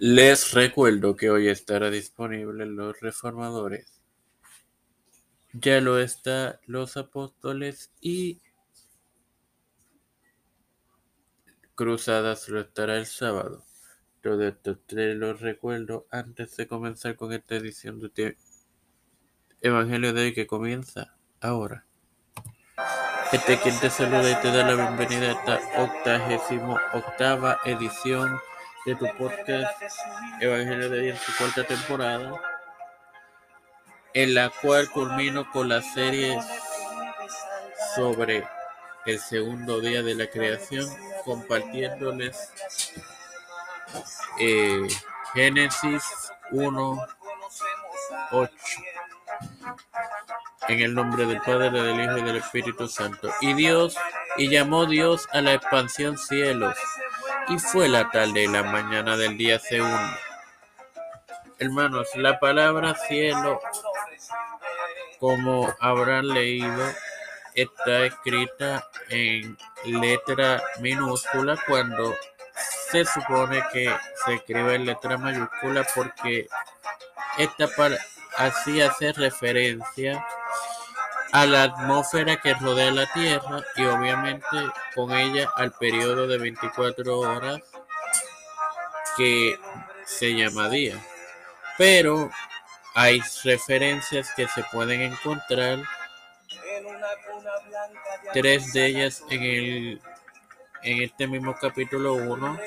Les recuerdo que hoy estará disponible Los Reformadores. Ya lo está Los Apóstoles y Cruzadas lo estará el sábado. Todo esto te lo recuerdo antes de comenzar con esta edición de Evangelio de hoy que comienza ahora. Este quien te saluda y te da la bienvenida a esta octagésimo octava edición de tu podcast Evangelio de hoy en su cuarta temporada, en la cual culmino con la serie sobre el segundo día de la creación, compartiéndoles eh, Génesis 1, 8. En el nombre del Padre, del Hijo y del Espíritu Santo. Y Dios, y llamó Dios a la expansión cielos. Y fue la tarde y la mañana del día segundo. Hermanos, la palabra cielo, como habrán leído, está escrita en letra minúscula cuando se supone que se escribe en letra mayúscula porque esta así hace referencia a la atmósfera que rodea la Tierra y obviamente con ella al periodo de 24 horas que se llama día. Pero hay referencias que se pueden encontrar, tres de ellas en el en este mismo capítulo 1.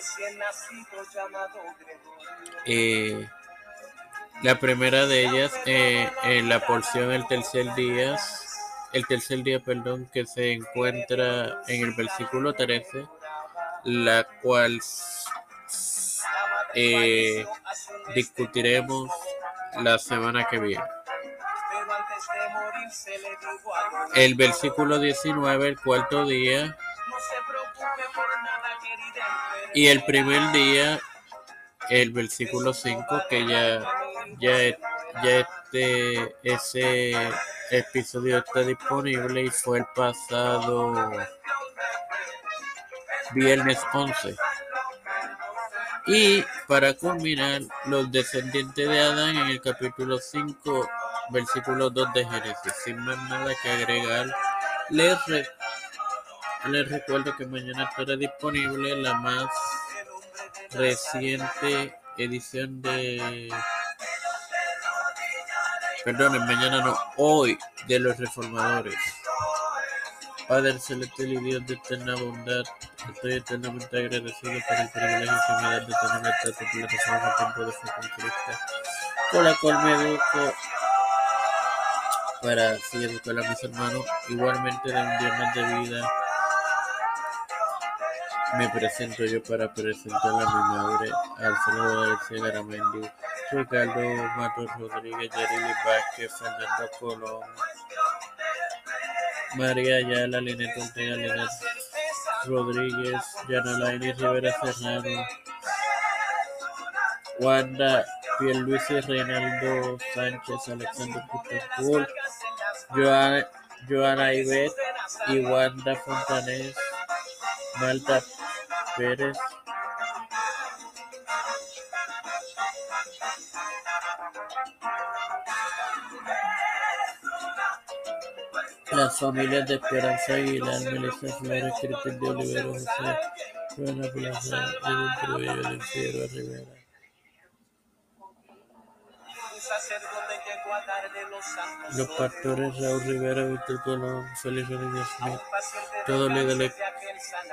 Eh, la primera de ellas, eh, en la porción el tercer día, el tercer día, perdón, que se encuentra en el versículo 13, la cual eh, discutiremos la semana que viene. El versículo 19, el cuarto día, y el primer día, el versículo 5, que ya, ya, ya este, ese episodio está disponible y fue el pasado viernes 11. Y para culminar, los descendientes de Adán en el capítulo 5, versículo 2 de Génesis. Sin más nada que agregar, les, les recuerdo que mañana estará disponible la más reciente edición de Perdonen, mañana no, hoy, de los reformadores. Padre celestial y Dios de eterna bondad, estoy eternamente agradecido por el privilegio que me da de tener esta plataforma en tiempo de fe con la cual me educo para así educar a mis hermanos. Igualmente, de un día más de vida, me presento yo para presentar a mi madre, Alfredo García Garamendi. Ricardo Matos Rodríguez, Yarili Vázquez, Fernando Colón, María Ayala, Linet Ortega, Linet Rodríguez, Yanalaini Rivera Serrano, Wanda Pierluisi, Reinaldo Sánchez, Alexander Putancourt, Joana, Joana Ibet y Wanda Fontanés, Malta Pérez, Las familias de Esperanza Aguilar, Melissa Flores, Cristian de Olivero, José Buena Plaza, Edwin Trujillo, Figueroa Rivera. Los pastores Raúl Rivera, Víctor Colón, Félix Rodríguez Smith, todos líderes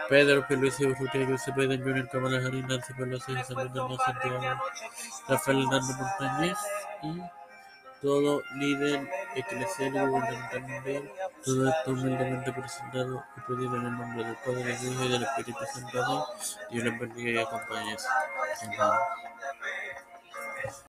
Pedro Luis Urrutia, José Biden Jr., Kamala Harris, Nancy Pelosi, José Luis Santiago, Rafael Hernández Montañez y todo líder eclesial y gubernamental todo esto humildemente presentado y pedido en el nombre del Padre, del Hijo y del Espíritu Santo. Dios les bendiga y acompañe.